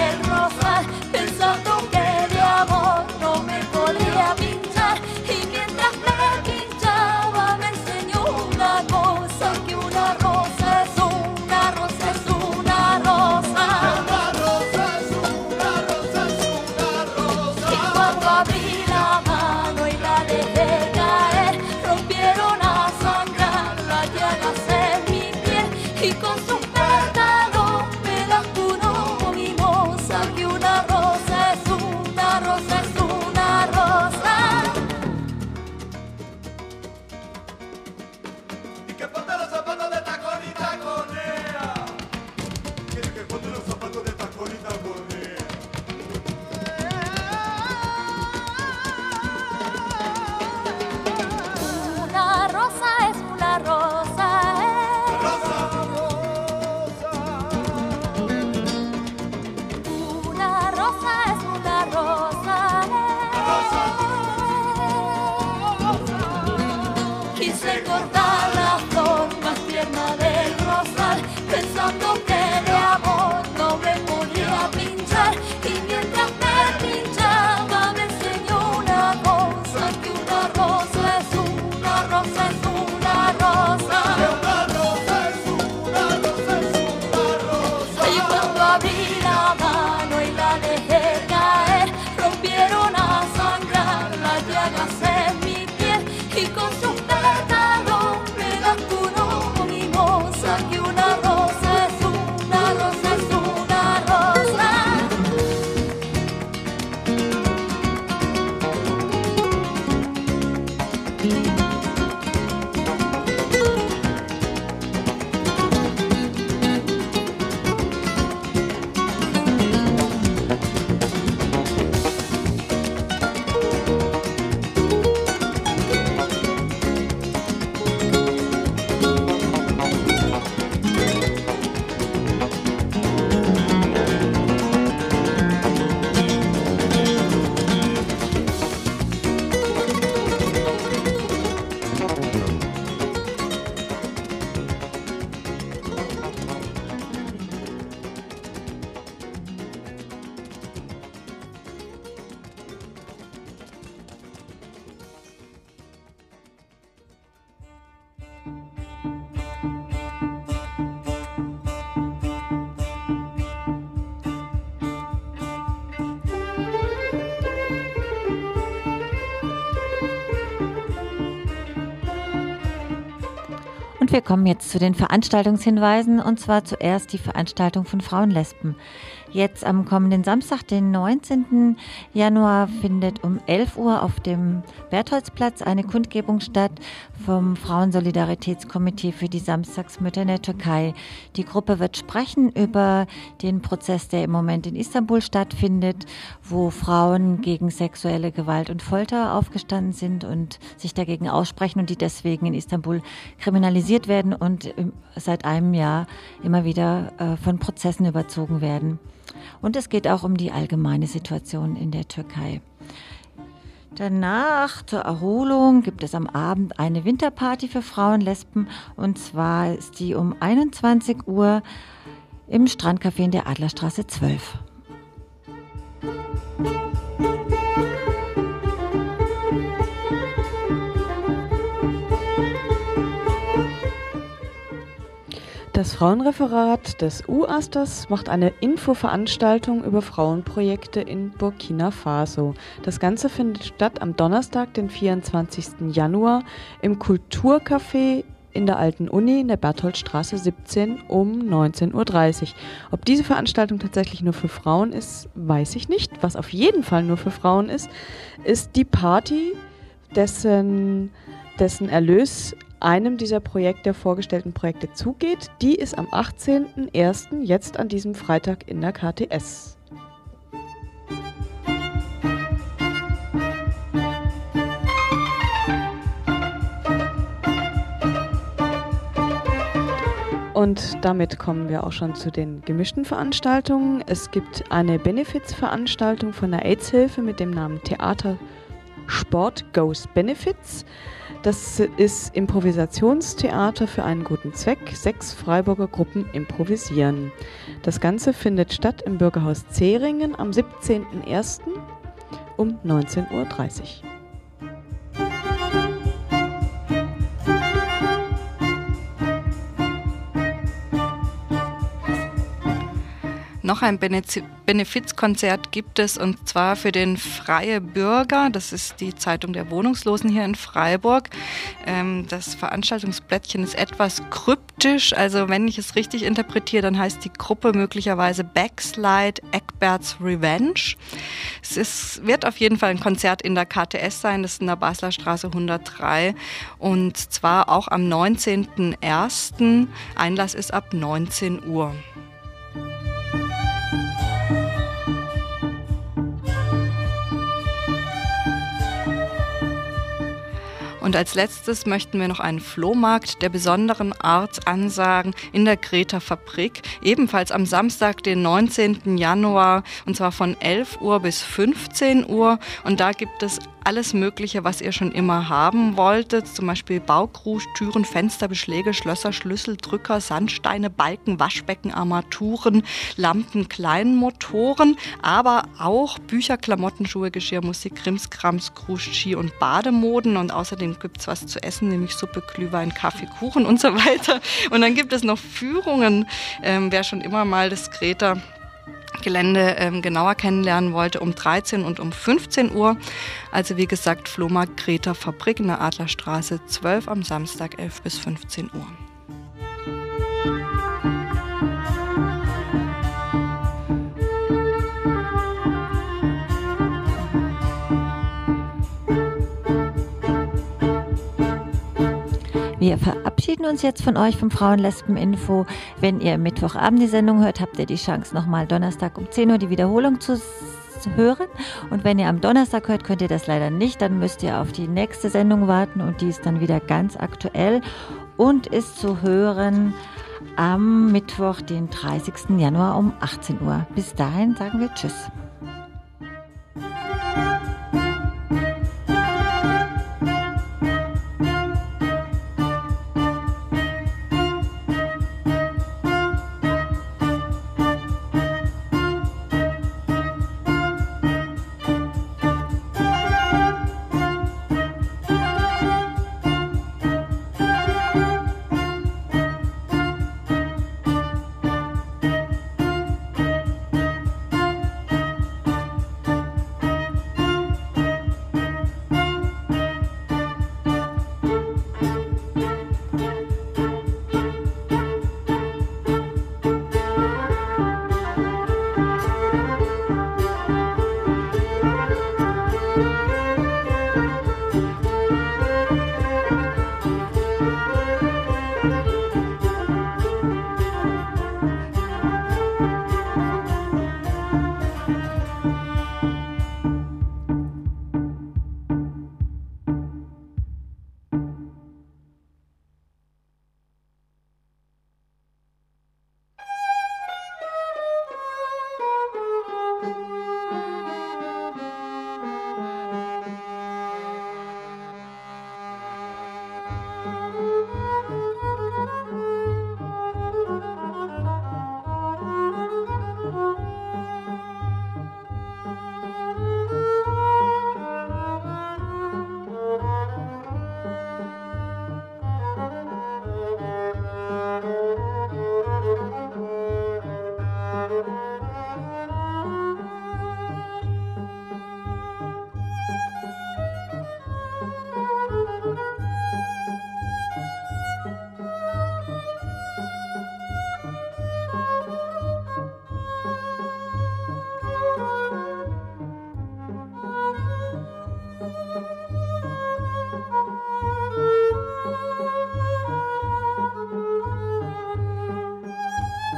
wir kommen jetzt zu den Veranstaltungshinweisen und zwar zuerst die Veranstaltung von Frauenlesben. Jetzt am kommenden Samstag, den 19. Januar, findet um 11 Uhr auf dem Bertholdsplatz eine Kundgebung statt vom Frauensolidaritätskomitee für die Samstagsmütter in der Türkei. Die Gruppe wird sprechen über den Prozess, der im Moment in Istanbul stattfindet, wo Frauen gegen sexuelle Gewalt und Folter aufgestanden sind und sich dagegen aussprechen und die deswegen in Istanbul kriminalisiert werden und seit einem Jahr immer wieder äh, von Prozessen überzogen werden. Und es geht auch um die allgemeine Situation in der Türkei. Danach zur Erholung gibt es am Abend eine Winterparty für Frauen, Lesben und zwar ist die um 21 Uhr im Strandcafé in der Adlerstraße 12. Das Frauenreferat des UASTERS macht eine Infoveranstaltung über Frauenprojekte in Burkina Faso. Das Ganze findet statt am Donnerstag, den 24. Januar im Kulturcafé in der Alten Uni in der Bertholdstraße 17 um 19.30 Uhr. Ob diese Veranstaltung tatsächlich nur für Frauen ist, weiß ich nicht. Was auf jeden Fall nur für Frauen ist, ist die Party, dessen, dessen Erlös einem dieser Projekte, vorgestellten Projekte zugeht. Die ist am 18.01. jetzt an diesem Freitag in der KTS. Und damit kommen wir auch schon zu den gemischten Veranstaltungen. Es gibt eine Benefizveranstaltung von der AIDS-Hilfe mit dem Namen Theater Sport Goes Benefits. Das ist Improvisationstheater für einen guten Zweck. Sechs Freiburger Gruppen improvisieren. Das Ganze findet statt im Bürgerhaus Zeringen am 17.01. um 19.30 Uhr. Noch ein Benefizkonzert gibt es und zwar für den Freie Bürger. Das ist die Zeitung der Wohnungslosen hier in Freiburg. Ähm, das Veranstaltungsblättchen ist etwas kryptisch. Also wenn ich es richtig interpretiere, dann heißt die Gruppe möglicherweise Backslide Eckberts Revenge. Es ist, wird auf jeden Fall ein Konzert in der KTS sein. Das ist in der Basler Straße 103 und zwar auch am 19.01. Einlass ist ab 19 Uhr. Und als letztes möchten wir noch einen Flohmarkt der besonderen Art ansagen in der Greta Fabrik, ebenfalls am Samstag, den 19. Januar, und zwar von 11 Uhr bis 15 Uhr. Und da gibt es alles Mögliche, was ihr schon immer haben wolltet, zum Beispiel Baukrug, Türen, Fenster, Beschläge, Schlösser, Schlüssel, Drücker, Sandsteine, Balken, Waschbecken, Armaturen, Lampen, Kleinmotoren, aber auch Bücher, Klamotten, Schuhe, Geschirr, Musik, Krimskrams, Krusch, Ski und Bademoden. Und außerdem gibt es was zu essen, nämlich Suppe, Glühwein, Kaffee, Kuchen und so weiter. Und dann gibt es noch Führungen, ähm, wer schon immer mal das Greta Gelände ähm, genauer kennenlernen wollte, um 13 und um 15 Uhr. Also wie gesagt, Flohmarkt Greta Fabrik in der Adlerstraße 12 am Samstag 11 bis 15 Uhr. Wir verabschieden uns jetzt von euch vom Frauenlesben-Info. Wenn ihr Mittwochabend die Sendung hört, habt ihr die Chance, nochmal Donnerstag um 10 Uhr die Wiederholung zu hören. Und wenn ihr am Donnerstag hört, könnt ihr das leider nicht. Dann müsst ihr auf die nächste Sendung warten und die ist dann wieder ganz aktuell und ist zu hören am Mittwoch, den 30. Januar um 18 Uhr. Bis dahin sagen wir Tschüss.